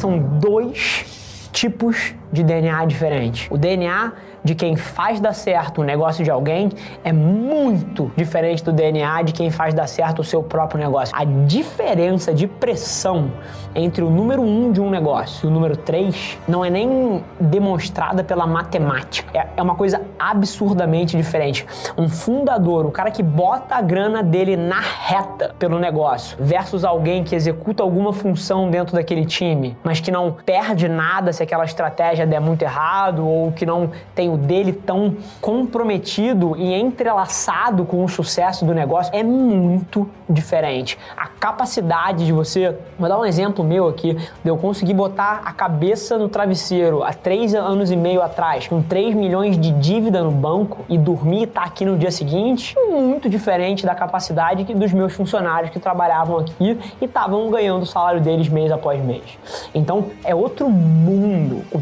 São dois tipos de DNA diferentes. O DNA de quem faz dar certo o negócio de alguém é muito diferente do DNA de quem faz dar certo o seu próprio negócio. A diferença de pressão entre o número um de um negócio e o número três não é nem demonstrada pela matemática. É, é uma coisa absurdamente diferente. Um fundador, o cara que bota a grana dele na reta pelo negócio, versus alguém que executa alguma função dentro daquele time, mas que não perde nada se aquela estratégia der muito errado ou que não tem o dele tão comprometido e entrelaçado com o sucesso do negócio é muito diferente. A capacidade de você, vou dar um exemplo meu aqui, de eu conseguir botar a cabeça no travesseiro há três anos e meio atrás, com 3 milhões de dívida no banco e dormir e estar tá aqui no dia seguinte, muito diferente da capacidade dos meus funcionários que trabalhavam aqui e estavam ganhando o salário deles mês após mês. Então é outro mundo. O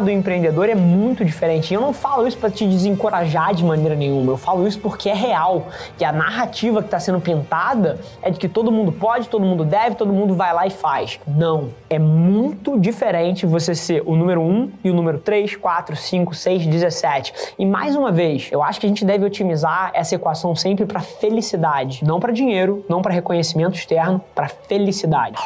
do empreendedor é muito diferente. E eu não falo isso para te desencorajar de maneira nenhuma. Eu falo isso porque é real. E a narrativa que está sendo pintada é de que todo mundo pode, todo mundo deve, todo mundo vai lá e faz. Não. É muito diferente você ser o número 1 e o número 3, 4, 5, 6, 17. E mais uma vez, eu acho que a gente deve otimizar essa equação sempre para felicidade. Não para dinheiro, não para reconhecimento externo, para felicidade.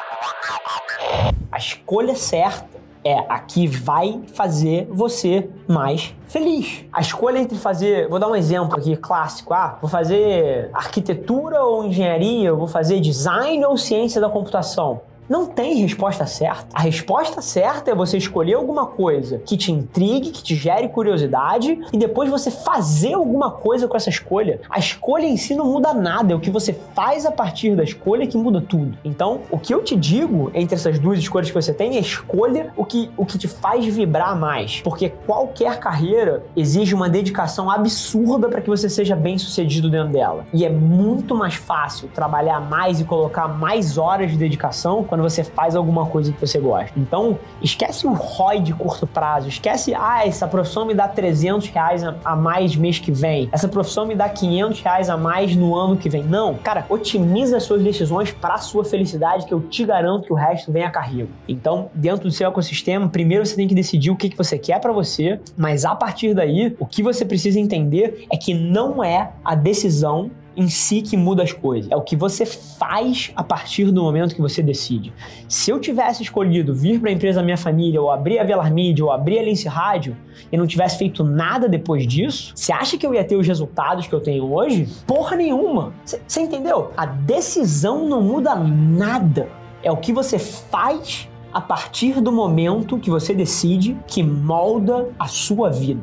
A escolha certa é a que vai fazer você mais feliz. A escolha entre fazer, vou dar um exemplo aqui clássico, ah, vou fazer arquitetura ou engenharia, vou fazer design ou ciência da computação. Não tem resposta certa. A resposta certa é você escolher alguma coisa que te intrigue, que te gere curiosidade e depois você fazer alguma coisa com essa escolha. A escolha em si não muda nada, é o que você faz a partir da escolha que muda tudo. Então, o que eu te digo entre essas duas escolhas que você tem é escolha o que, o que te faz vibrar mais. Porque qualquer carreira exige uma dedicação absurda para que você seja bem sucedido dentro dela. E é muito mais fácil trabalhar mais e colocar mais horas de dedicação quando quando você faz alguma coisa que você gosta. Então, esquece o ROI de curto prazo, esquece, ah, essa profissão me dá 300 reais a mais mês que vem, essa profissão me dá 500 reais a mais no ano que vem. Não, cara, otimiza as suas decisões para sua felicidade, que eu te garanto que o resto vem a carrego. Então, dentro do seu ecossistema, primeiro você tem que decidir o que, que você quer para você, mas a partir daí, o que você precisa entender é que não é a decisão em si que muda as coisas. É o que você faz a partir do momento que você decide. Se eu tivesse escolhido vir para a empresa Minha Família, ou abrir a Velar Media, ou abrir a Lince Rádio, e não tivesse feito nada depois disso, você acha que eu ia ter os resultados que eu tenho hoje? Porra nenhuma! Você entendeu? A decisão não muda nada. É o que você faz a partir do momento que você decide que molda a sua vida.